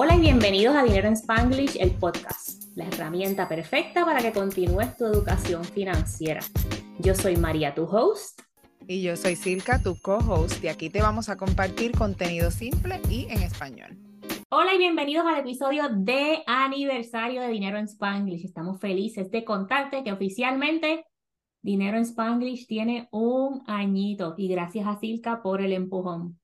Hola y bienvenidos a Dinero en Spanglish, el podcast, la herramienta perfecta para que continúes tu educación financiera. Yo soy María, tu host. Y yo soy Silka, tu co-host, y aquí te vamos a compartir contenido simple y en español. Hola y bienvenidos al episodio de aniversario de Dinero en Spanglish. Estamos felices de contarte que oficialmente Dinero en Spanglish tiene un añito y gracias a Silka por el empujón.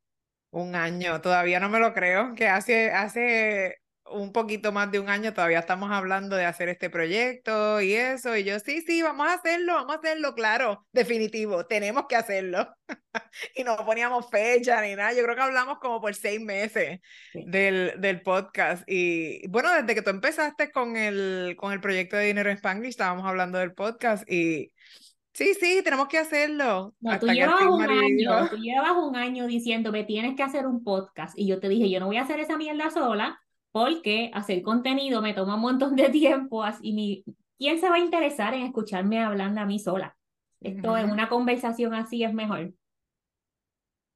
Un año, todavía no me lo creo, que hace, hace un poquito más de un año todavía estamos hablando de hacer este proyecto y eso, y yo, sí, sí, vamos a hacerlo, vamos a hacerlo, claro, definitivo, tenemos que hacerlo. y no poníamos fecha ni nada, yo creo que hablamos como por seis meses del, del podcast. Y bueno, desde que tú empezaste con el, con el proyecto de Dinero en Spanglish, estábamos hablando del podcast y Sí, sí, tenemos que hacerlo. No, tú, llevas un año, tú llevas un año diciéndome, tienes que hacer un podcast. Y yo te dije, yo no voy a hacer esa mierda sola porque hacer contenido me toma un montón de tiempo mi, ¿quién se va a interesar en escucharme hablando a mí sola? Esto uh en una conversación así es mejor.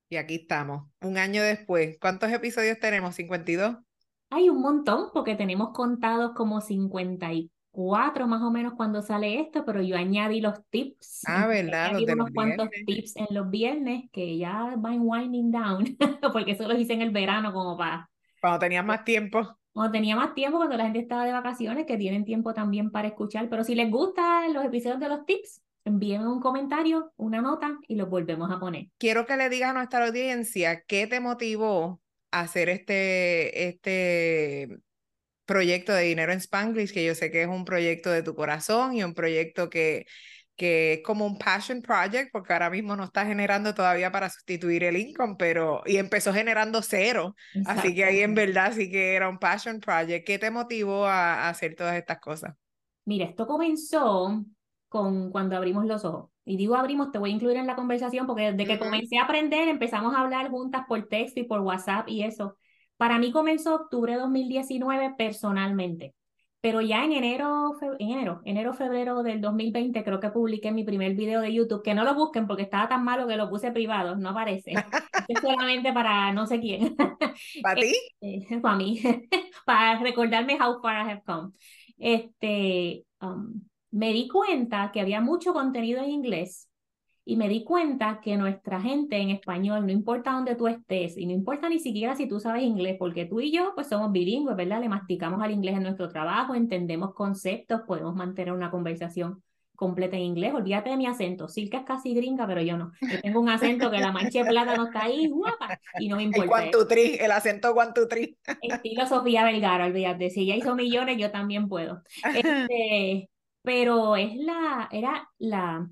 Y aquí estamos, un año después. ¿Cuántos episodios tenemos? ¿52? Hay un montón, porque tenemos contados como 50 cuatro más o menos cuando sale esto, pero yo añadí los tips. Ah, verdad. Añadí unos cuantos tips en los viernes que ya van winding down, porque eso lo hice en el verano como para... Cuando tenías más tiempo. Cuando tenía más tiempo, cuando la gente estaba de vacaciones, que tienen tiempo también para escuchar, pero si les gustan los episodios de los tips, envíen un comentario, una nota y los volvemos a poner. Quiero que le digas a nuestra audiencia qué te motivó a hacer este, este proyecto de Dinero en Spanglish, que yo sé que es un proyecto de tu corazón y un proyecto que, que es como un passion project, porque ahora mismo no está generando todavía para sustituir el income, pero y empezó generando cero. Así que ahí en verdad sí que era un passion project. ¿Qué te motivó a, hacer todas estas cosas? Mira, esto comenzó con cuando abrimos los ojos. Y digo abrimos, te voy a incluir en la conversación porque desde que comencé a aprender empezamos a hablar juntas por texto y por WhatsApp y eso. Para mí comenzó octubre de 2019 personalmente, pero ya en enero, enero, enero, febrero del 2020 creo que publiqué mi primer video de YouTube, que no lo busquen porque estaba tan malo que lo puse privado, no aparece. es solamente para no sé quién. ¿Para ti? Este, para mí, para recordarme how far I have come. Este, um, me di cuenta que había mucho contenido en inglés y me di cuenta que nuestra gente en español, no importa dónde tú estés y no importa ni siquiera si tú sabes inglés, porque tú y yo pues somos bilingües, ¿verdad? Le masticamos al inglés en nuestro trabajo, entendemos conceptos, podemos mantener una conversación completa en inglés. Olvídate de mi acento. Silka es casi gringa, pero yo no. Yo tengo un acento que la mancha de plata no está ahí, guapa, y no me importa. El, one, el acento one, two, three. Estilo Sofía Vergara, olvídate. Si ella hizo millones, yo también puedo. Este, pero es la, era la,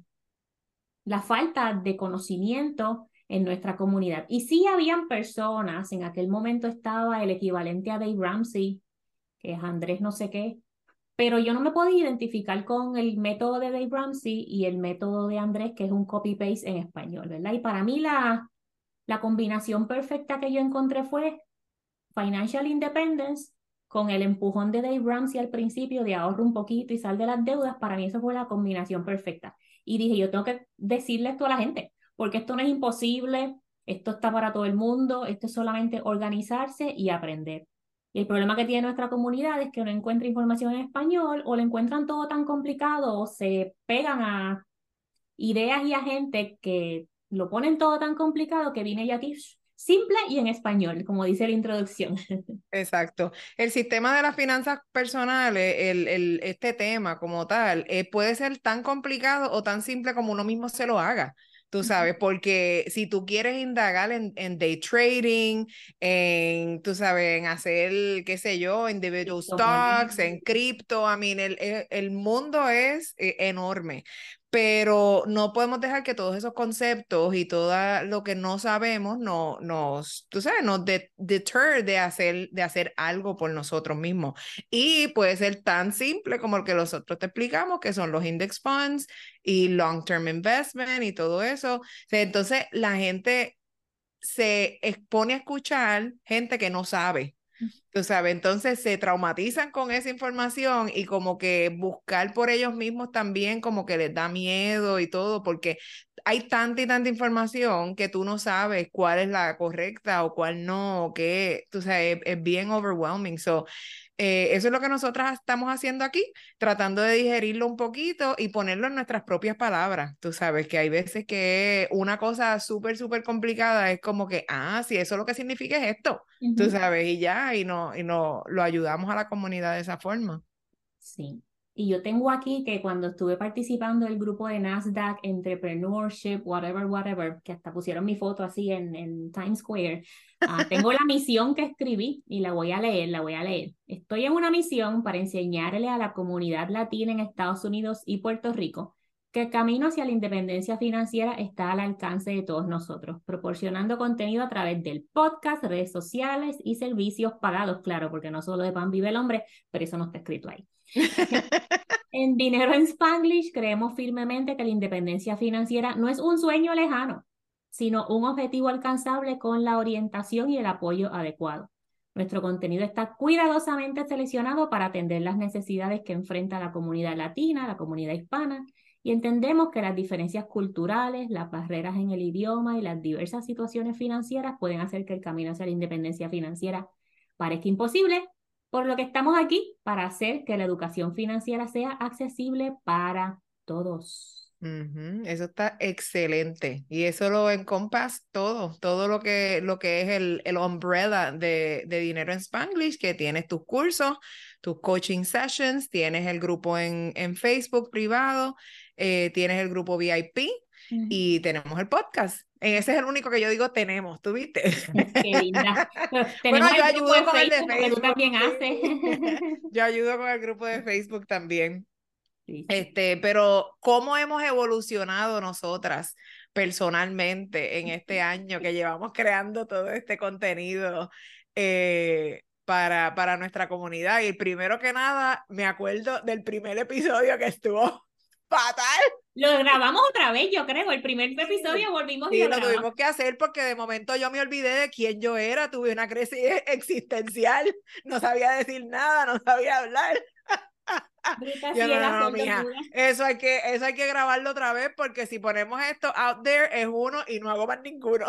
la falta de conocimiento en nuestra comunidad. Y sí habían personas, en aquel momento estaba el equivalente a Dave Ramsey, que es Andrés no sé qué, pero yo no me podía identificar con el método de Dave Ramsey y el método de Andrés, que es un copy-paste en español, ¿verdad? Y para mí la, la combinación perfecta que yo encontré fue Financial Independence con el empujón de Dave Ramsey al principio de ahorro un poquito y sal de las deudas, para mí eso fue la combinación perfecta. Y dije, yo tengo que decirle esto a la gente, porque esto no es imposible, esto está para todo el mundo, esto es solamente organizarse y aprender. Y el problema que tiene nuestra comunidad es que no encuentra información en español o lo encuentran todo tan complicado o se pegan a ideas y a gente que lo ponen todo tan complicado que viene ya aquí simple y en español, como dice la introducción. Exacto. El sistema de las finanzas personales, el, el, este tema como tal, eh, puede ser tan complicado o tan simple como uno mismo se lo haga. Tú sabes, porque si tú quieres indagar en, en day trading, en, tú sabes, en hacer, qué sé yo, individual stocks, en cripto, I mean, el, el, mundo es eh, enorme pero no podemos dejar que todos esos conceptos y todo lo que no sabemos no, nos, tú sabes, nos deter de hacer, de hacer algo por nosotros mismos. Y puede ser tan simple como el que nosotros te explicamos, que son los index funds y long-term investment y todo eso. Entonces, la gente se expone a escuchar gente que no sabe Tú sabes, entonces se traumatizan con esa información y como que buscar por ellos mismos también como que les da miedo y todo, porque hay tanta y tanta información que tú no sabes cuál es la correcta o cuál no, o qué, tú sabes, es, es bien overwhelming. So, eh, eso es lo que nosotras estamos haciendo aquí, tratando de digerirlo un poquito y ponerlo en nuestras propias palabras. Tú sabes que hay veces que una cosa súper, súper complicada es como que, ah, sí, eso lo que significa es esto, tú sabes, y ya, y no, y no lo ayudamos a la comunidad de esa forma. Sí. Y yo tengo aquí que cuando estuve participando el grupo de Nasdaq, Entrepreneurship, whatever, whatever, que hasta pusieron mi foto así en, en Times Square, ah, tengo la misión que escribí y la voy a leer, la voy a leer. Estoy en una misión para enseñarle a la comunidad latina en Estados Unidos y Puerto Rico que el camino hacia la independencia financiera está al alcance de todos nosotros, proporcionando contenido a través del podcast, redes sociales y servicios pagados, claro, porque no solo de pan vive el hombre, pero eso no está escrito ahí. en Dinero en Spanglish creemos firmemente que la independencia financiera no es un sueño lejano, sino un objetivo alcanzable con la orientación y el apoyo adecuado. Nuestro contenido está cuidadosamente seleccionado para atender las necesidades que enfrenta la comunidad latina, la comunidad hispana y entendemos que las diferencias culturales, las barreras en el idioma y las diversas situaciones financieras pueden hacer que el camino hacia la independencia financiera parezca imposible, por lo que estamos aquí para hacer que la educación financiera sea accesible para todos. Eso está excelente y eso lo encompass todo, todo lo que, lo que es el, el umbrella de, de Dinero en Spanglish, que tienes tus cursos, tus coaching sessions, tienes el grupo en, en Facebook privado, eh, tienes el grupo VIP y tenemos el podcast. Ese es el único que yo digo tenemos, ¿tú viste? Qué linda. bueno, yo ayudo con el de Facebook. también haces. yo ayudo con el grupo de Facebook también. Este, pero cómo hemos evolucionado nosotras personalmente en este año que llevamos creando todo este contenido eh, para, para nuestra comunidad. Y primero que nada, me acuerdo del primer episodio que estuvo fatal. Lo grabamos otra vez, yo creo. El primer episodio volvimos y lo, tuvimos que hacer porque de momento yo me olvidé de quién yo era. Tuve una crisis existencial. No sabía decir nada, no sabía hablar. Eso hay que, eso hay que grabarlo otra vez porque si ponemos esto out there es uno y no hago más ninguno.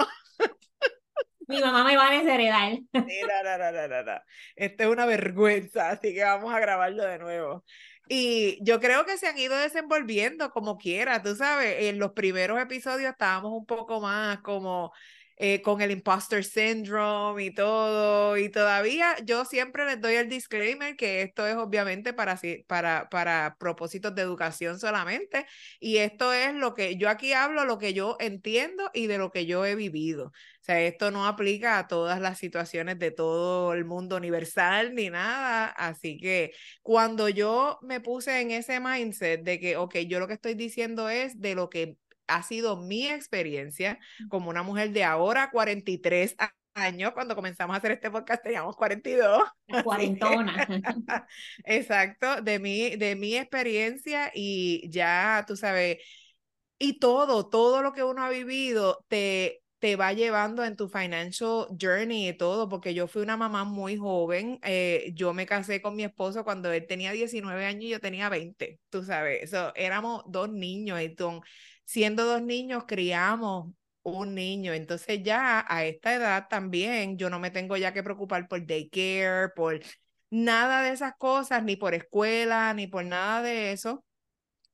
Mi mamá me va a desheredar. Sí, no, no, no, no, no. Esto es una vergüenza, así que vamos a grabarlo de nuevo. Y yo creo que se han ido desenvolviendo como quiera, tú sabes, en los primeros episodios estábamos un poco más como eh, con el imposter syndrome y todo, y todavía yo siempre les doy el disclaimer que esto es obviamente para, para, para propósitos de educación solamente, y esto es lo que yo aquí hablo, lo que yo entiendo y de lo que yo he vivido. O sea, esto no aplica a todas las situaciones de todo el mundo universal ni nada, así que cuando yo me puse en ese mindset de que, ok, yo lo que estoy diciendo es de lo que ha sido mi experiencia como una mujer de ahora 43 años, cuando comenzamos a hacer este podcast teníamos 42. Cuarentona. Exacto, de mi, de mi experiencia y ya, tú sabes, y todo, todo lo que uno ha vivido te, te va llevando en tu financial journey y todo, porque yo fui una mamá muy joven, eh, yo me casé con mi esposo cuando él tenía 19 años y yo tenía 20, tú sabes, eso, éramos dos niños, entonces siendo dos niños, criamos un niño. Entonces ya a esta edad también yo no me tengo ya que preocupar por daycare, por nada de esas cosas, ni por escuela, ni por nada de eso.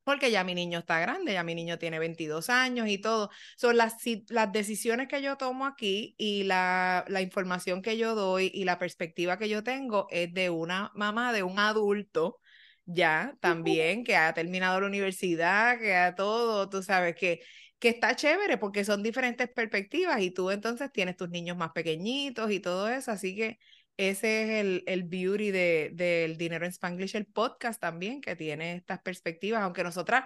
Porque ya mi niño está grande, ya mi niño tiene 22 años y todo. Son las, las decisiones que yo tomo aquí y la, la información que yo doy y la perspectiva que yo tengo es de una mamá, de un adulto ya también, que ha terminado la universidad, que ha todo, tú sabes que, que está chévere porque son diferentes perspectivas y tú entonces tienes tus niños más pequeñitos y todo eso, así que ese es el, el beauty de, del Dinero en Spanglish, el podcast también, que tiene estas perspectivas, aunque nosotras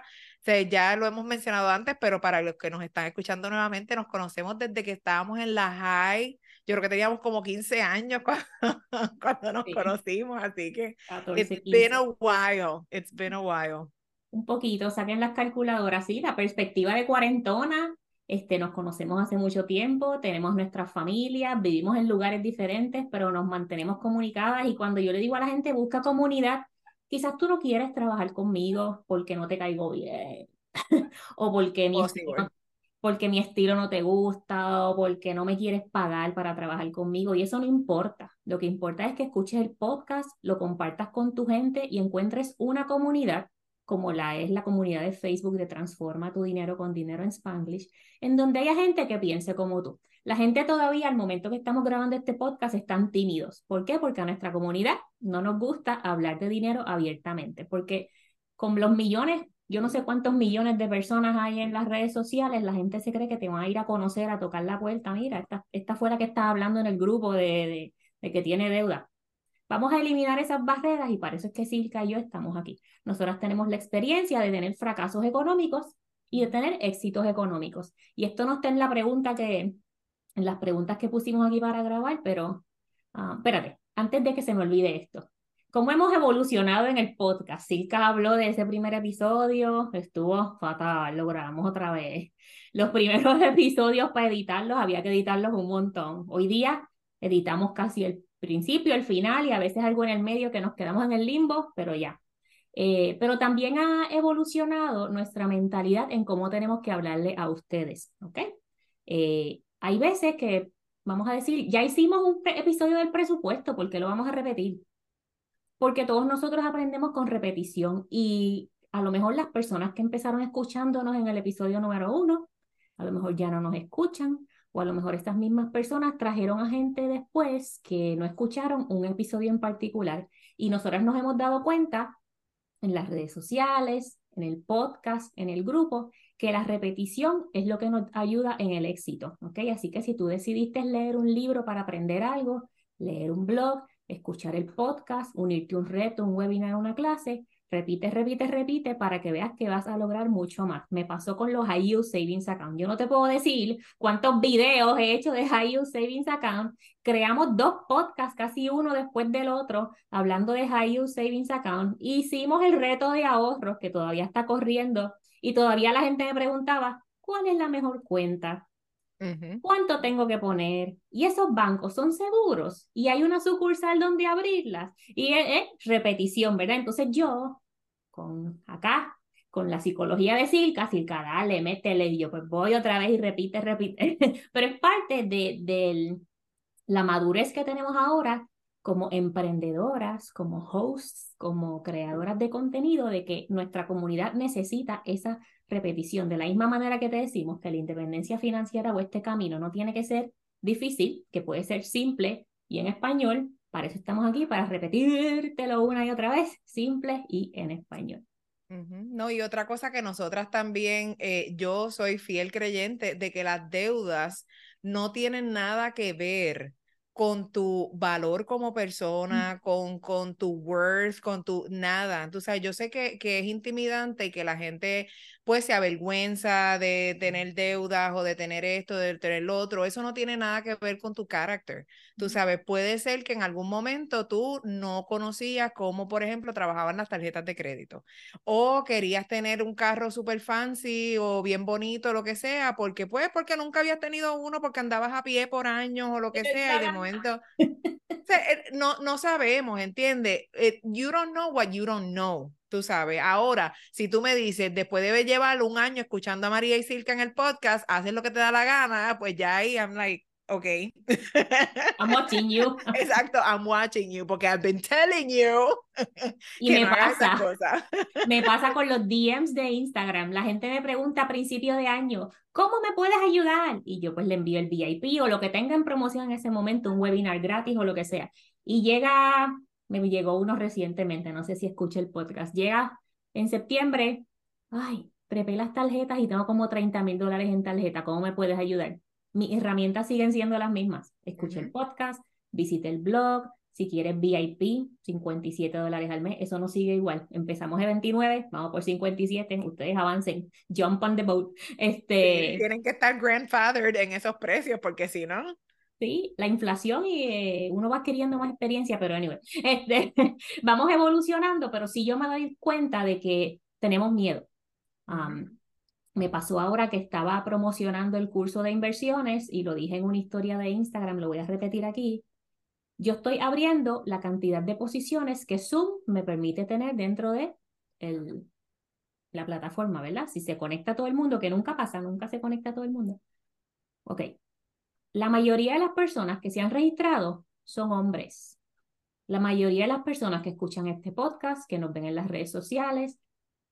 ya lo hemos mencionado antes, pero para los que nos están escuchando nuevamente, nos conocemos desde que estábamos en la high yo creo que teníamos como 15 años cuando, nos conocimos, así que 14, it's been a while, it's been a while. Un poquito, saquen las calculadoras, sí, la perspectiva de cuarentona este, nos conocemos hace mucho tiempo, tenemos nuestras familias, vivimos en lugares diferentes, pero nos mantenemos comunicadas y cuando yo le digo a la gente busca comunidad, quizás tú no quieres trabajar conmigo porque no te caigo bien o porque mi, estilo, porque mi estilo no te gusta o porque no me quieres pagar para trabajar conmigo y eso no importa. Lo que importa es que escuches el podcast, lo compartas con tu gente y encuentres una comunidad como la es la comunidad de Facebook de Transforma tu dinero con dinero en Spanglish, en donde haya gente que piense como tú. La gente todavía al momento que estamos grabando este podcast están tímidos. ¿Por qué? Porque a nuestra comunidad no nos gusta hablar de dinero abiertamente, porque con los millones, yo no sé cuántos millones de personas hay en las redes sociales, la gente se cree que te van a ir a conocer, a tocar la puerta. Mira, esta, esta fue la que está hablando en el grupo de, de, de que tiene deuda. Vamos a eliminar esas barreras y para eso es que Silka y yo estamos aquí. Nosotras tenemos la experiencia de tener fracasos económicos y de tener éxitos económicos. Y esto no está en la pregunta que, en las preguntas que pusimos aquí para grabar, pero uh, espérate, antes de que se me olvide esto. ¿Cómo hemos evolucionado en el podcast? Silka habló de ese primer episodio, estuvo fatal, lo grabamos otra vez. Los primeros episodios para editarlos había que editarlos un montón. Hoy día editamos casi el principio, el final y a veces algo en el medio que nos quedamos en el limbo, pero ya. Eh, pero también ha evolucionado nuestra mentalidad en cómo tenemos que hablarle a ustedes, ¿ok? Eh, hay veces que, vamos a decir, ya hicimos un episodio del presupuesto, ¿por qué lo vamos a repetir? Porque todos nosotros aprendemos con repetición y a lo mejor las personas que empezaron escuchándonos en el episodio número uno, a lo mejor ya no nos escuchan, o a lo mejor estas mismas personas trajeron a gente después que no escucharon un episodio en particular y nosotras nos hemos dado cuenta en las redes sociales, en el podcast, en el grupo, que la repetición es lo que nos ayuda en el éxito, ¿ok? Así que si tú decidiste leer un libro para aprender algo, leer un blog, escuchar el podcast, unirte a un reto, un webinar, una clase, repite, repite, repite para que veas que vas a lograr mucho más. Me pasó con los High Savings Account. Yo no te puedo decir cuántos videos he hecho de High Use Savings Account. Creamos dos podcasts, casi uno después del otro, hablando de High Use Savings Account. Hicimos el reto de ahorros que todavía está corriendo y todavía la gente me preguntaba, ¿cuál es la mejor cuenta? ¿Cuánto tengo que poner? Y esos bancos son seguros y hay una sucursal donde abrirlas. Y es, repetición, ¿verdad? Entonces yo, con acá, con la psicología de Silka, Silka, dale, métele, y yo pues voy otra vez y repite, repite. Pero es parte de, de la madurez que tenemos ahora como emprendedoras, como hosts, como creadoras de contenido, de que nuestra comunidad necesita esa repetición. De la misma manera que te decimos que la independencia financiera o este camino no tiene que ser difícil, que puede ser simple y en español, para eso estamos aquí, para repetírtelo una y otra vez, simple y en español. No, y otra cosa que nosotras también, eh, yo soy fiel creyente de que las deudas no tienen nada que ver con tu valor como persona, con, con tu worth, con tu nada. Tú sabes, yo sé que, que es intimidante y que la gente pues se avergüenza de tener deudas o de tener esto, de tener lo otro. Eso no tiene nada que ver con tu carácter. Tú sabes, puede ser que en algún momento tú no conocías cómo, por ejemplo, trabajaban las tarjetas de crédito o querías tener un carro súper fancy o bien bonito, lo que sea, porque pues porque nunca habías tenido uno, porque andabas a pie por años o lo que sea y de momento... Eh, no, no sabemos, ¿entiendes? Eh, you don't know what you don't know. Tú sabes, ahora, si tú me dices, después de llevar un año escuchando a María y Silka en el podcast, haces lo que te da la gana, pues ya ahí I'm like, ok. I'm watching you. Exacto, I'm watching you, porque I've been telling you. Y me pasa, me pasa con los DMs de Instagram. La gente me pregunta a principio de año, ¿cómo me puedes ayudar? Y yo pues le envío el VIP o lo que tenga en promoción en ese momento, un webinar gratis o lo que sea. Y llega me llegó uno recientemente, no sé si escucha el podcast. Llega en septiembre, ay, prepe las tarjetas y tengo como 30 mil dólares en tarjeta, ¿cómo me puedes ayudar? Mis herramientas siguen siendo las mismas. Escucha el podcast, visite el blog, si quieres VIP, 57 dólares al mes, eso no sigue igual. Empezamos de 29, vamos por 57, ustedes avancen, jump on the boat. Este... tienen que estar grandfathered en esos precios porque si no... Sí, la inflación y eh, uno va adquiriendo más experiencia, pero anyway, este, vamos evolucionando, pero sí yo me doy cuenta de que tenemos miedo. Me pasó ahora que estaba promocionando el curso de inversiones y lo dije en una historia de Instagram, lo voy a repetir aquí. Yo estoy abriendo la cantidad de posiciones que Zoom me permite tener dentro de el, la plataforma, ¿verdad? Si se conecta todo el mundo, que nunca pasa, nunca se conecta todo el mundo. Ok. La mayoría de las personas que se han registrado son hombres. La mayoría de las personas que escuchan este podcast, que nos ven en las redes sociales,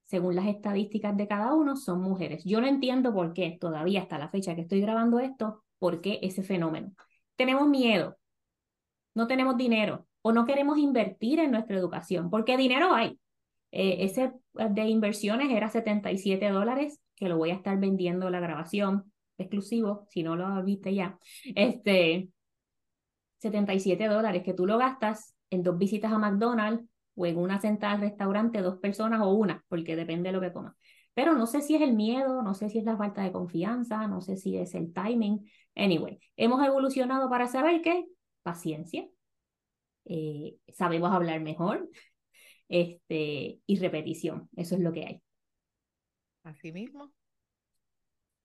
según las estadísticas de cada uno, son mujeres. Yo no entiendo por qué, todavía hasta la fecha que estoy grabando esto, por qué ese fenómeno. Tenemos miedo, no tenemos dinero o no queremos invertir en nuestra educación, porque dinero hay. Eh, ese de inversiones era 77 dólares, que lo voy a estar vendiendo la grabación exclusivo, si no lo viste ya. Este, 77 dólares que tú lo gastas en dos visitas a McDonald's o en una sentada al restaurante, dos personas o una, porque depende de lo que comas. Pero no sé si es el miedo, no sé si es la falta de confianza, no sé si es el timing. Anyway, hemos evolucionado para saber que paciencia, eh, sabemos hablar mejor este, y repetición. Eso es lo que hay. Así mismo.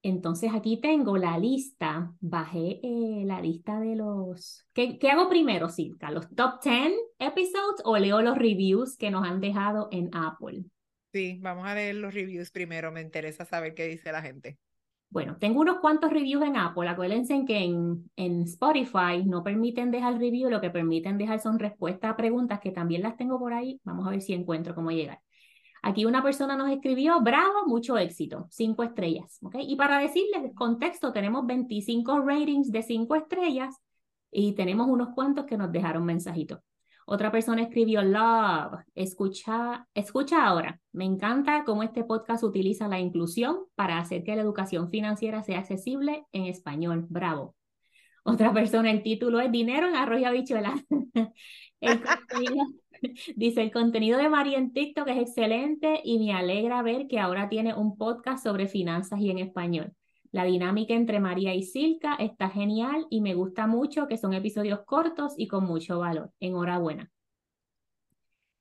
Entonces aquí tengo la lista, bajé eh, la lista de los... ¿Qué, ¿Qué, hago primero, Silka? ¿Los top 10 episodes o leo los reviews que nos han dejado en Apple? Sí, vamos a leer los reviews primero, me interesa saber qué dice la gente. Bueno, tengo unos cuantos reviews en Apple. Acuérdense que en, en Spotify no permiten dejar review, lo que permiten dejar son respuestas a preguntas que también las tengo por ahí. Vamos a ver si encuentro cómo llegar. Aquí una persona nos escribió, bravo, mucho éxito, cinco estrellas. ¿okay? Y para decirles contexto, tenemos 25 ratings de cinco estrellas y tenemos unos cuantos que nos dejaron mensajitos. Otra persona escribió, love, escucha, escucha ahora. Me encanta cómo este podcast utiliza la inclusión para hacer que la educación financiera sea accesible en español. Bravo. Otra persona, el título es Dinero en arroz y habichuelas. el Dice, el contenido de María en TikTok es excelente y me alegra ver que ahora tiene un podcast sobre finanzas y en español. La dinámica entre María y Silka está genial y me gusta mucho que son episodios cortos y con mucho valor. Enhorabuena.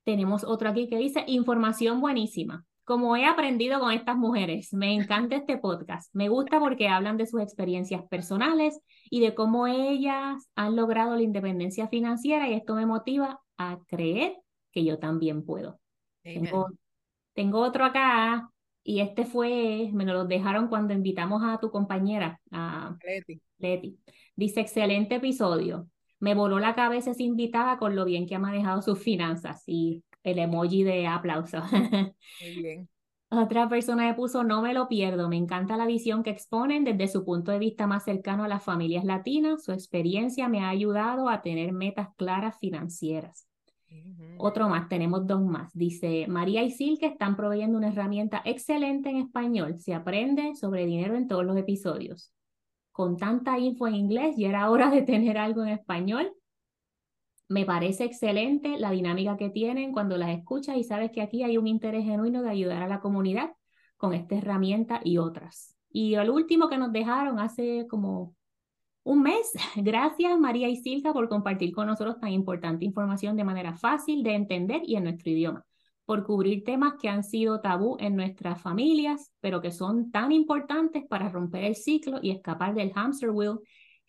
Tenemos otro aquí que dice, información buenísima. Como he aprendido con estas mujeres, me encanta este podcast. Me gusta porque hablan de sus experiencias personales y de cómo ellas han logrado la independencia financiera y esto me motiva a creer que yo también puedo. Tengo, otro acá y este fue, me lo dejaron cuando invitamos a tu compañera, a Leti. Leti. Dice, excelente episodio. Me voló la cabeza esa invitada con lo bien que ha manejado sus finanzas y el emoji de aplauso. Muy bien. Otra persona me puso, no me lo pierdo, me encanta la visión que exponen desde su punto de vista más cercano a las familias latinas, su experiencia me ha ayudado a tener metas claras financieras. Otro más, tenemos dos más. Dice, María y Sil que están proveyendo una herramienta excelente en español. Se aprende sobre dinero en todos los episodios. Con tanta info en inglés, ya era hora de tener algo en español. Me parece excelente la dinámica que tienen cuando las escuchas y sabes que aquí hay un interés genuino de ayudar a la comunidad con esta herramienta y otras. Y el último que nos dejaron hace como un mes. Gracias María y Silka por compartir con nosotros tan importante información de manera fácil de entender y en nuestro idioma, por cubrir temas que han sido tabú en nuestras familias, pero que son tan importantes para romper el ciclo y escapar del hamster wheel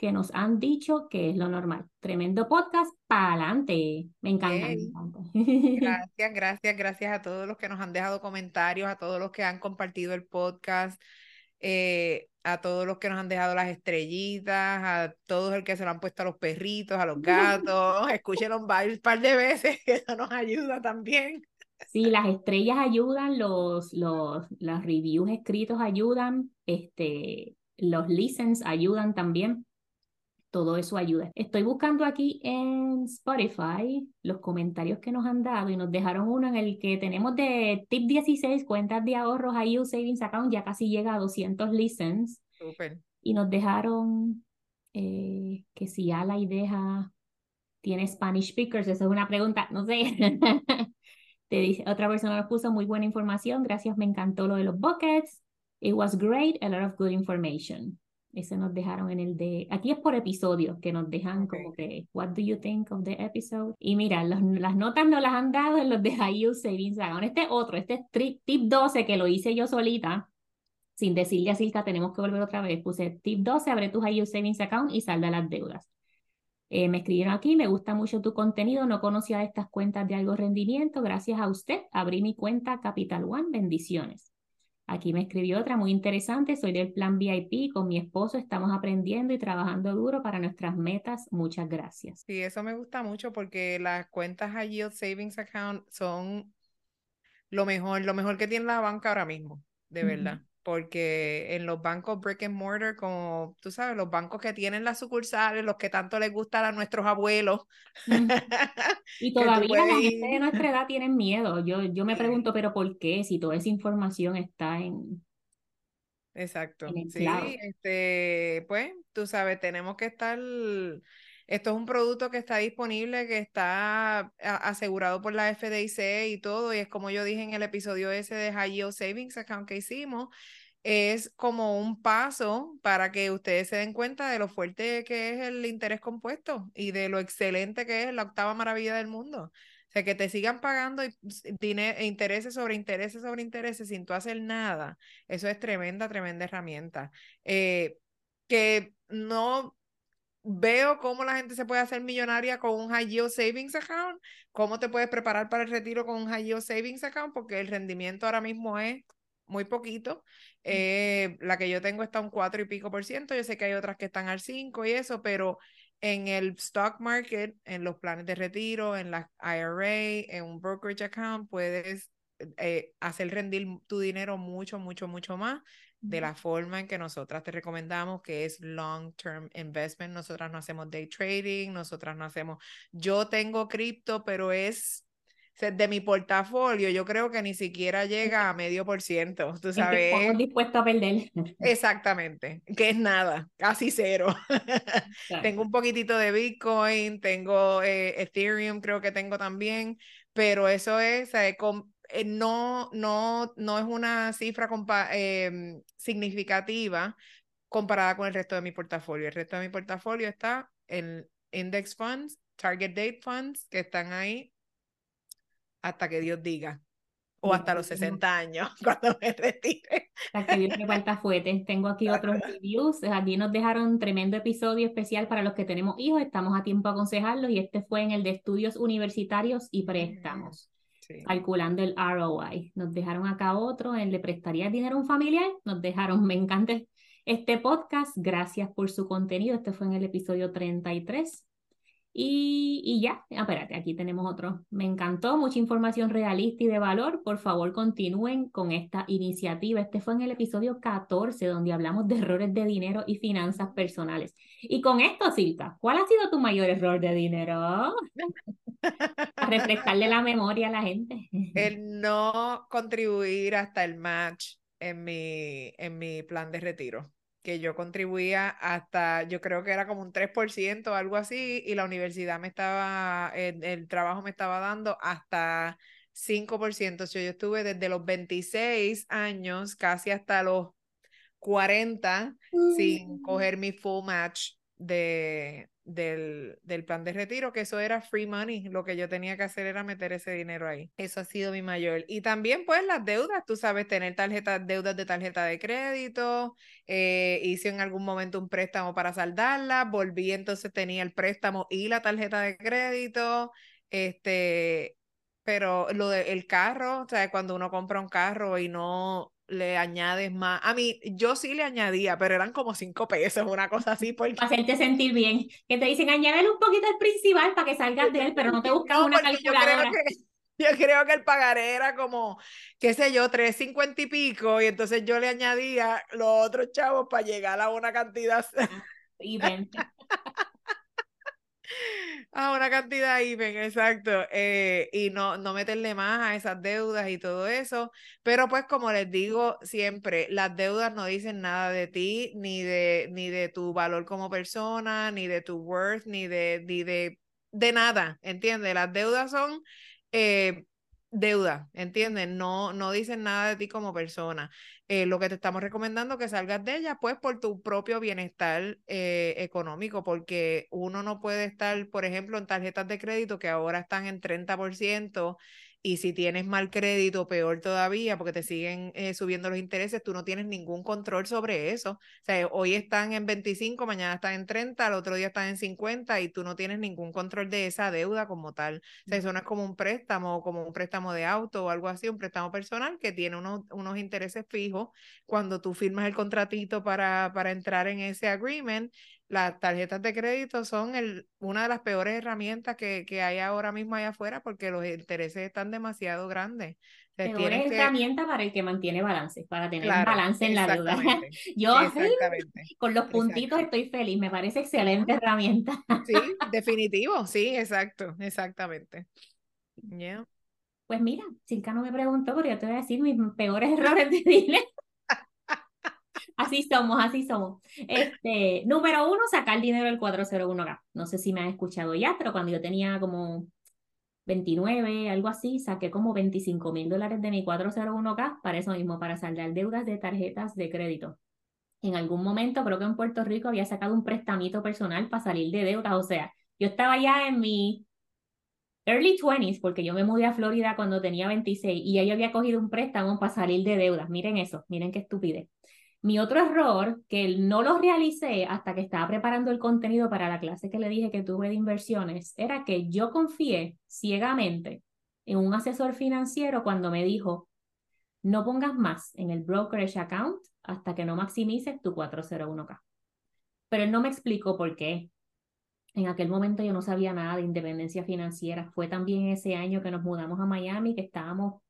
que nos han dicho que es lo normal. Tremendo podcast, para adelante. Me encanta. Gracias, gracias, gracias a todos los que nos han dejado comentarios, a todos los que han compartido el podcast. Eh, a todos los que nos han dejado las estrellitas, a todos los que se lo han puesto a los perritos, a los gatos, escúchenlo un par de veces, que eso nos ayuda también. Sí, las estrellas ayudan, los, los, los reviews escritos ayudan, este, los listens ayudan también todo eso ayuda. Estoy buscando aquí en Spotify los comentarios que nos han dado y nos dejaron uno en el que tenemos de tip 16, cuentas de ahorros, IU Savings Account, ya casi llega a 200 listens. Y nos dejaron eh, que si Ala y deja, tiene Spanish speakers, esa es una pregunta, no sé. Te dice, otra persona nos puso muy buena información, gracias, me encantó lo de los buckets. It was great, a lot of good information. Ese nos dejaron en el de, aquí es por episodio, que nos dejan como que, what do you think of the episode? Y mira, las notas nos las han dado en los de IU Savings Account. Este otro, este es tip 12 que lo hice yo solita. sin decirle a Silka, tenemos que volver otra vez. Puse tip 12, abre tu high yield savings account y salda las deudas. Eh, me escribieron aquí, me gusta mucho tu contenido, no conocía estas cuentas de algo rendimiento, gracias a usted abrí mi cuenta Capital One, bendiciones. Aquí me escribió otra muy interesante, soy del plan VIP, con mi esposo estamos aprendiendo y trabajando duro para nuestras metas, muchas gracias. Sí, eso me gusta mucho porque las cuentas High Yield Savings Account son lo mejor, lo mejor que tiene la banca ahora mismo, de verdad porque en los bancos brick and mortar, como tú sabes, los bancos que tienen las sucursales, los que tanto les gustan a nuestros abuelos. y todavía la gente de nuestra edad tienen miedo. Yo, yo me pregunto, pero ¿por qué? Si toda esa información está en... Exacto. sí, este, pues, tú sabes, tenemos que estar esto es un producto que está disponible, que está asegurado por la FDIC y todo, y es como yo dije en el episodio ese de High Yield Savings Account que hicimos, es como un paso para que ustedes se den cuenta de lo fuerte que es el interés compuesto y de lo excelente que es la octava maravilla del mundo. O sea, que te sigan pagando intereses sobre intereses sobre intereses sin tú hacer nada. Eso es tremenda, tremenda herramienta. Eh, que no veo cómo la gente se puede hacer millonaria con un high yield savings account, cómo te puedes preparar para el retiro con un high yield savings account, porque el rendimiento ahora mismo es muy poquito. Eh, la que yo tengo está un 4 y pico por ciento, yo sé que hay otras que están al 5 y eso, pero en el stock market, en los planes de retiro, en la IRA, en un brokerage account, puedes eh, hacer rendir tu dinero mucho, mucho, mucho más de la forma en que nosotras te recomendamos, que es long term investment. Nosotras no hacemos day trading, nosotras no hacemos, yo tengo cripto, pero es de mi portafolio, yo creo que ni siquiera llega a medio por ciento, tú sabes. Estamos dispuestos a perder. Exactamente, que es nada, casi cero. tengo un poquitito de Bitcoin, tengo eh, Ethereum, creo que tengo también, pero eso es, con, eh, no, no, no es una cifra em, significativa comparada con el resto de mi portafolio. El resto de mi portafolio está en index funds, target date funds, que están ahí hasta que Dios diga. O hasta los 60 años, cuando me retire. Hasta que Dios me falta fuerte. Tengo aquí otros reviews. Aquí nos dejaron un tremendo episodio especial para los que tenemos hijos. Estamos a tiempo a aconsejarlos. Y este fue en el de estudios universitarios y préstamos calculando el ROI. Nos dejaron acá otro, en ¿le prestaría dinero a un familiar? Nos dejaron, me encanta este podcast, gracias por su contenido, este fue en el episodio 33. Y, y ya, ah, espérate, aquí tenemos otro. Me encantó, mucha información realista y de valor. Por favor, continúen con esta iniciativa. Este fue en el episodio 14, donde hablamos de errores de dinero y finanzas personales. Y con esto, Silka, ¿cuál ha sido tu mayor error de dinero? a refrescarle la memoria a la gente. El no contribuir hasta el match en mi, en mi plan de retiro, que yo contribuía hasta, yo creo que era como un 3% o algo así, y la universidad me estaba, el, el trabajo me estaba dando hasta 5%. yo estuve desde los 26 años casi hasta los 40 sin mm. coger mi full match de, del, del, plan de retiro, que eso era free money. Lo que yo tenía que hacer era meter ese dinero ahí. Eso ha sido mi mayor. Y también, pues, las deudas, tú sabes, tener tarjetas, deudas de tarjeta de crédito. Eh, hice en algún momento un préstamo para saldarla. Volví, entonces tenía el préstamo y la tarjeta de crédito. Este, pero lo del carro, o sea, cuando uno compra un carro y no le añades más. A mí, yo sí le añadía, pero eran como cinco pesos, una cosa así. Porque... Para hacerte sentir bien. Que te dicen, añádele un poquito al principal para que salgas de él, pero no te buscas una calculadora. Yo creo, que, el pagaré era como, qué sé yo, tres cincuenta y pico, y entonces yo le añadía los otros chavos para llegar a una cantidad. Ah, y 20. a una cantidad ven exacto. Eh, y no, no meterle más a esas deudas y todo eso. Pero pues como les digo siempre, las deudas no dicen nada de ti, ni de, ni de tu valor como persona, ni de tu worth, ni de, ni de, de nada, ¿entiendes? Las deudas son... Eh, deuda, ¿entiendes? No, no dicen nada de ti como persona. Eh, lo que te estamos recomendando que salgas de ella, pues por tu propio bienestar eh, económico, porque uno no puede estar, por ejemplo, en tarjetas de crédito que ahora están en 30%, y si tienes mal crédito, peor todavía, porque te siguen eh, subiendo los intereses, tú no tienes ningún control sobre eso. O sea, hoy están en 25, mañana están en 30, al otro día están en 50 y tú no tienes ningún control de esa deuda como tal. O sea, eso no es como un préstamo, como un préstamo de auto o algo así, un préstamo personal que tiene unos, unos intereses fijos. Cuando tú firmas el contratito para, para entrar en ese agreement, las tarjetas de crédito son el, una de las peores herramientas que, que, hay ahora mismo allá afuera porque los intereses están demasiado grandes. Peor es herramienta para el que mantiene balance, para tener balance en la deuda. Yo con los puntitos estoy feliz, me parece excelente herramienta. Sí, definitivo, sí, exacto, exactamente. Pues mira, Silka no me preguntó, pero yo te voy a decir mis peores errores de dinero. Así somos, así somos. Este, número uno, sacar dinero del 401k. No sé si me han escuchado ya, pero cuando yo tenía como 29, algo así, saqué como 25 mil dólares de mi 401k para eso mismo, para saldar deudas de tarjetas de crédito. En algún momento, creo que en Puerto Rico había sacado un prestamito personal para salir de deudas. O sea, yo estaba ya en mi early 20s, porque yo me mudé a Florida cuando tenía 26 y ya había cogido un préstamo para salir de deudas. Miren eso, miren qué estupidez. Mi otro error, que no lo realicé hasta que estaba preparando el contenido para la clase que le dije que tuve de inversiones, era que yo confié ciegamente en un asesor financiero cuando me dijo, no pongas más en el brokerage account hasta que no maximices tu 401k. Pero él no me explicó por qué. En aquel momento yo no sabía nada de independencia financiera. Fue también ese año que nos mudamos a Miami, que estábamos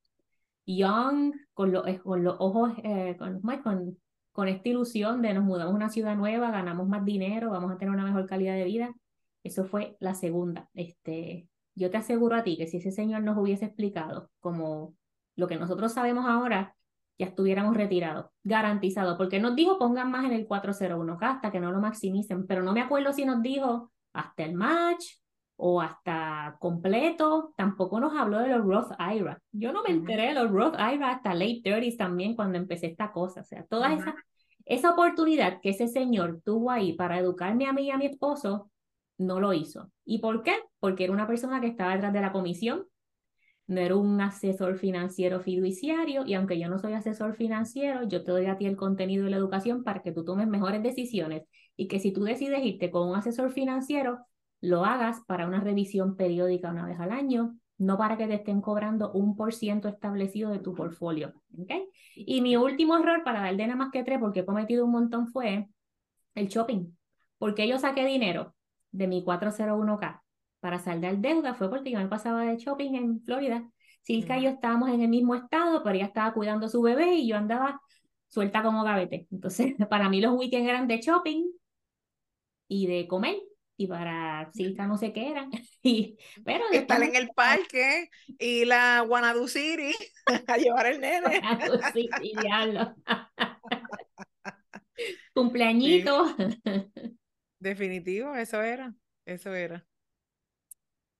young, con, los, con los ojos, eh, con, con con esta ilusión de nos mudamos a una ciudad nueva, ganamos más dinero, vamos a tener una mejor calidad de vida. Eso fue la segunda. Este, yo te aseguro a ti que si ese señor nos hubiese explicado como lo que nosotros sabemos ahora, ya estuviéramos retirados, garantizado, porque nos dijo pongan más en el 401k hasta que no lo maximicen, pero no me acuerdo si nos dijo hasta el match o hasta completo, tampoco nos habló de los Roth IRA. Yo no me enteré de los Roth IRA hasta late 30s también cuando empecé esta cosa, o sea, toda esa, esa oportunidad que ese señor tuvo ahí para educarme a mí y a mi esposo, no lo hizo. ¿Y por qué? Porque era una persona que estaba detrás de la comisión, no era un asesor financiero fiduciario y aunque yo no soy asesor financiero, yo te doy a ti el contenido y la educación para que tú tomes mejores decisiones y que si tú decides irte con un asesor financiero, lo hagas para una revisión periódica una vez al año, no para que te estén cobrando un por ciento establecido de tu portfolio. ¿okay? Y mi último error, para dar de nada más que tres, porque he cometido un montón, fue el shopping. Porque yo saqué dinero de mi 401k para saldar deuda, fue porque yo me pasaba de shopping en Florida. Silka y yo estábamos en el mismo estado, pero ella estaba cuidando a su bebé y yo andaba suelta como gavete. Entonces, para mí los weekends eran de shopping y de comer y para Silka no sé qué eran. Y, pero Estar en el parque y la Guanadu City a llevar el nene. City, diablo. Cumpleañito. Definitivo, eso era, eso era.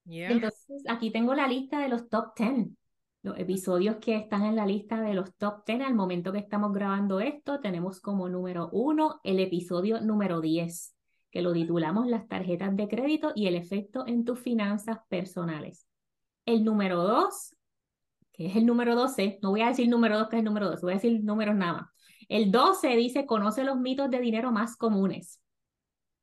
Entonces, aquí tengo la lista de los top 10, los episodios que están en la lista de los top 10 al momento que estamos grabando esto. Tenemos como número uno el episodio número 10 que lo titulamos Las tarjetas de crédito y el efecto en tus finanzas personales. El número dos, que es el número 12, no voy a decir número dos, que es el número dos, voy a decir números nada más. El 12 dice, conoce los mitos de dinero más comunes.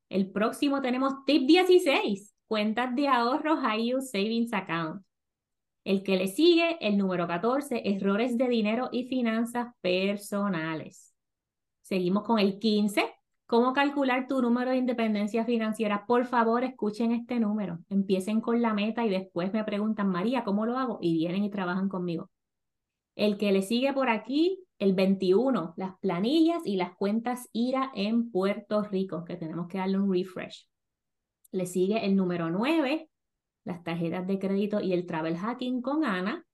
El próximo tenemos tip 16, cuentas de ahorro High Yield Savings Account. El que le sigue, el número 14, errores de dinero y finanzas personales. Seguimos con el 15, ¿Cómo calcular tu número de independencia financiera? Por favor, escuchen este número. Empiecen con la meta y después me preguntan, María, ¿cómo lo hago? Y vienen y trabajan conmigo. El que le sigue por aquí, el 21, las planillas y las cuentas IRA en Puerto Rico, que tenemos que darle un refresh. Le sigue el número 9, las tarjetas de crédito y el travel hacking con Ana.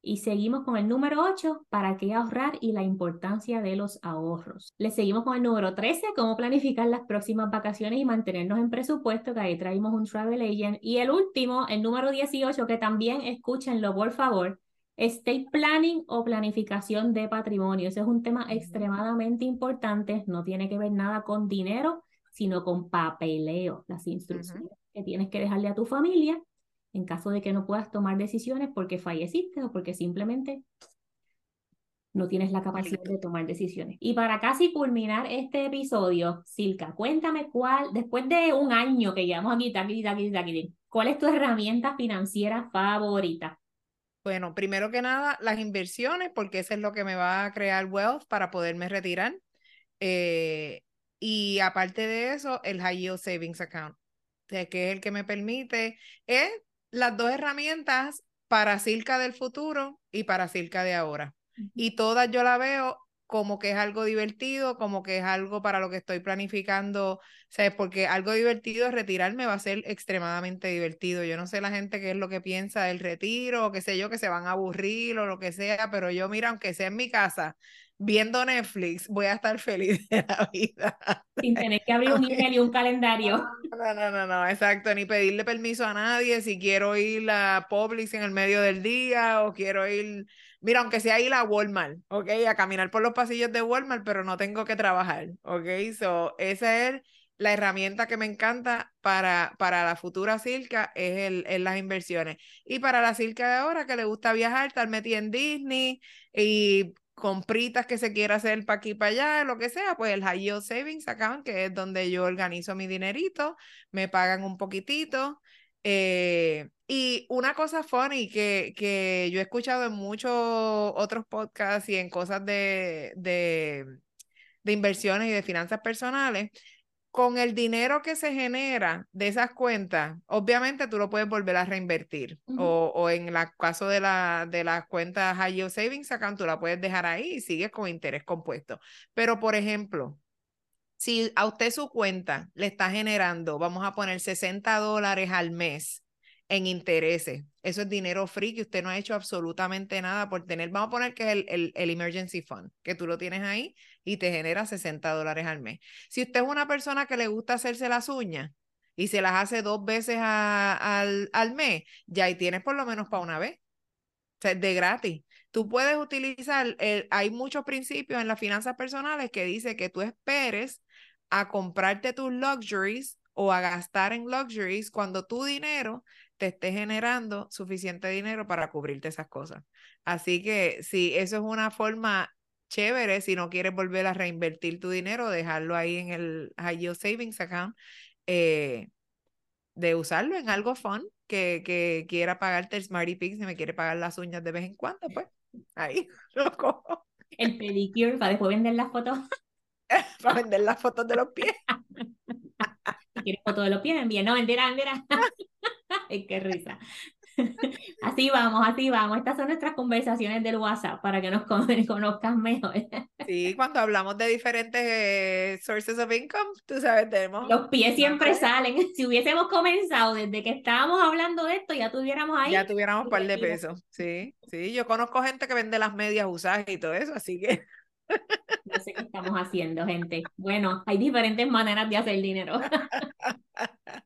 Y seguimos con el número 8, para qué ahorrar y la importancia de los ahorros. Le seguimos con el número 13, cómo planificar las próximas vacaciones y mantenernos en presupuesto, que ahí traemos un travel agent. Y el último, el número 18, que también escúchenlo, por favor, estate planning o planificación de patrimonio. Ese es un tema extremadamente importante, no tiene que ver nada con dinero, sino con papeleo, las instrucciones que tienes que dejarle a tu familia en caso de que no puedas tomar decisiones porque falleciste o porque simplemente no tienes la capacidad de tomar decisiones. Y para casi culminar este episodio, Silka, cuéntame cuál, después de un año que llevamos aquí, aquí, aquí, aquí, ¿cuál es tu herramienta financiera favorita? Bueno, primero que nada, las inversiones, porque eso es lo que me va a crear wealth para poderme retirar. Eh, y aparte de eso, el High Yield Savings Account, que es el que me permite, es las dos herramientas para Silca del futuro y para Silca de ahora. Y todas yo la veo como que es algo divertido, como que es algo para lo que estoy planificando, ¿sabes? Porque algo divertido, retirarme va a ser extremadamente divertido. Yo no sé la gente qué es lo que piensa del retiro, o qué sé yo, que se van a aburrir o lo que sea, pero yo, mira, aunque sea en mi casa, viendo Netflix, voy a estar feliz de la vida. Sin tener que abrir un email y un calendario. No, no, no, no, exacto, ni pedirle permiso a nadie si quiero ir a Publix en el medio del día o quiero ir, mira, aunque sea ir a Walmart, ¿ok? A caminar por los pasillos de Walmart, pero no tengo que trabajar, ¿ok? So, esa es la herramienta que me encanta para, para la futura Circa es, el, es las inversiones. Y para la Circa de ahora, que le gusta viajar, estar metida en Disney y compritas que se quiera hacer para aquí para allá, lo que sea, pues el High Yield Savings Account, que es donde yo organizo mi dinerito, me pagan un poquitito. Eh, y una cosa funny que, que yo he escuchado en muchos otros podcasts y en cosas de, de, de inversiones y de finanzas personales, con el dinero que se genera de esas cuentas, obviamente tú lo puedes volver a reinvertir. o, o, en el caso de, la, de las cuentas High Yield Savings Account, tú la puedes dejar ahí y sigues con interés compuesto. Pero, por ejemplo, si a usted su cuenta le está generando, vamos a poner 60 dólares al mes en intereses. Eso es dinero free que usted no ha hecho absolutamente nada por tener. Vamos a poner que es el, el, el, emergency fund, que tú lo tienes ahí y te genera 60 dólares al mes. Si usted es una persona que le gusta hacerse las uñas y se las hace dos veces al, al mes, ya ahí tienes por lo menos para una vez. O sea, de gratis. Tú puedes utilizar, el, hay muchos principios en las finanzas personales que dice que tú esperes a comprarte tus luxuries o a gastar en luxuries cuando tu dinero te esté generando suficiente dinero para cubrirte esas cosas. Así que sí, eso es una forma chévere si no quieres volver a reinvertir tu dinero, dejarlo ahí en el High Yield Savings Account, eh, de usarlo en algo fun, que, que quiera pagarte el Smarty Pig, si me quiere pagar las uñas de vez en cuando, pues ahí lo cojo. El pedicure para después vender las fotos. para vender las fotos de los pies. si quieres fotos de los pies, envía. No, mentira. Ay, qué risa. Así vamos, así vamos. Estas son nuestras conversaciones del WhatsApp para que nos conozcan mejor. Sí, cuando hablamos de diferentes eh, sources of income, tú sabes, tenemos... Los pies siempre salen. Si hubiésemos comenzado desde que estábamos hablando de esto, ya tuviéramos ahí... Ya tuviéramos un par de pesos, sí. Sí, yo conozco gente que vende las medias usadas y todo eso, así que... No sé qué estamos haciendo, gente. Bueno, hay diferentes maneras de hacer dinero.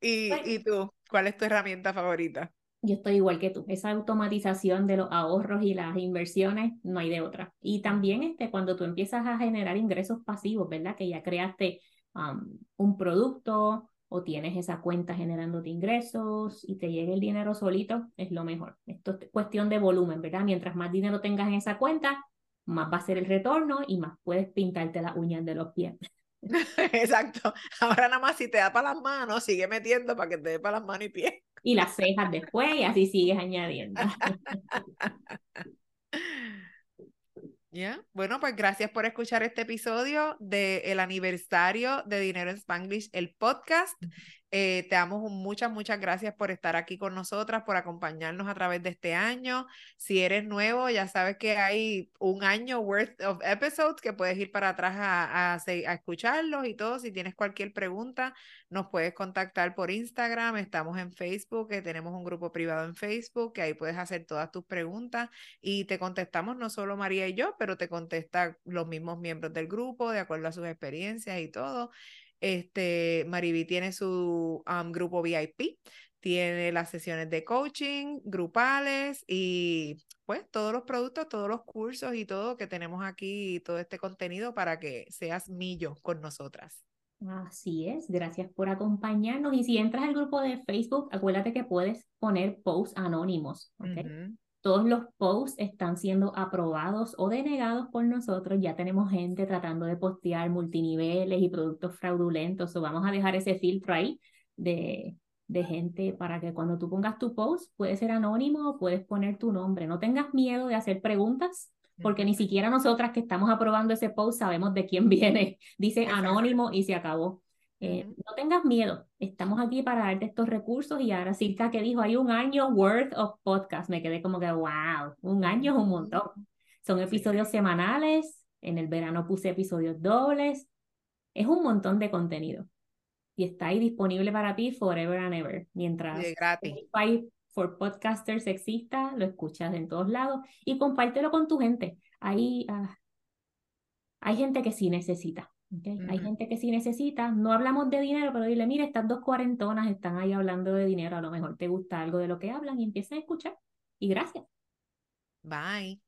¿Y, ¿Y tú? ¿Cuál es tu herramienta favorita? Yo estoy igual que tú. Esa automatización de los ahorros y las inversiones, no hay de otra. Y también este, cuando tú empiezas a generar ingresos pasivos, ¿verdad? Que ya creaste un producto o tienes esa cuenta generándote ingresos y te llega el dinero solito, es lo mejor. Esto es cuestión de volumen, ¿verdad? Mientras más dinero tengas en esa cuenta, más va a ser el retorno y más puedes pintarte las uñas de los pies. Exacto. Ahora nada más si te da para las manos, sigue metiendo para que te dé para las manos y pies. Y las cejas después y así sigues añadiendo. Ya, bueno, pues gracias por escuchar este episodio del aniversario de Dinero en Spanglish, el podcast. Eh, te damos muchas, muchas gracias por estar aquí con nosotras, por acompañarnos a través de este año. Si eres nuevo, ya sabes que hay un año worth of episodes que puedes ir para atrás a, a, escucharlos y todo. Si tienes cualquier pregunta, nos puedes contactar por Instagram. Estamos en Facebook, que tenemos un grupo privado en Facebook, que ahí puedes hacer todas tus preguntas y te contestamos no solo María y yo, pero te contestan los mismos miembros del grupo de acuerdo a sus experiencias y todo. Este, Mariví tiene su um, grupo VIP, tiene las sesiones de coaching grupales y pues todos los productos, todos los cursos y todo que tenemos aquí, todo este contenido para que seas millo con nosotras. Así es, gracias por acompañarnos. Y si entras al grupo de Facebook, acuérdate que puedes poner posts anónimos. Todos los posts están siendo aprobados o denegados por nosotros. Ya tenemos gente tratando de postear multiniveles y productos fraudulentos. O vamos a dejar ese filtro ahí de, de gente para que cuando tú pongas tu post, puede ser anónimo o puedes poner tu nombre. No tengas miedo de hacer preguntas porque ni siquiera nosotras que estamos aprobando ese post sabemos de quién viene. Dice anónimo y se acabó. Eh, no tengas miedo, estamos aquí para darte estos recursos y ahora Circa que dijo, hay un año worth of podcast, me quedé como que, wow, un año es un montón. Son episodios semanales, en el verano puse episodios dobles, es un montón de contenido y está ahí disponible para ti forever and ever, mientras Spotify for Podcasters exista, lo escuchas en todos lados y compártelo con tu gente. Ahí ah, hay gente que sí necesita. Hay gente que sí necesita, no hablamos de dinero, pero dile, mira, estas dos cuarentonas están ahí hablando de dinero, a lo mejor te gusta algo de lo que hablan y empieza a escuchar. Y gracias. Bye.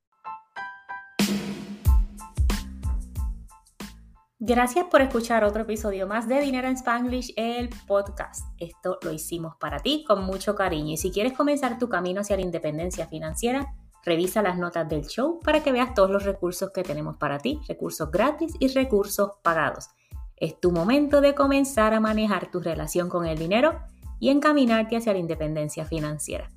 Gracias por escuchar otro episodio más de Dinero en Spanglish, el podcast. Esto lo hicimos para ti con mucho cariño y si quieres comenzar tu camino hacia la independencia financiera, Revisa las notas del show para que veas todos los recursos que tenemos para ti, recursos gratis y recursos pagados. Es tu momento de comenzar a manejar tu relación con el dinero y encaminarte hacia la independencia financiera.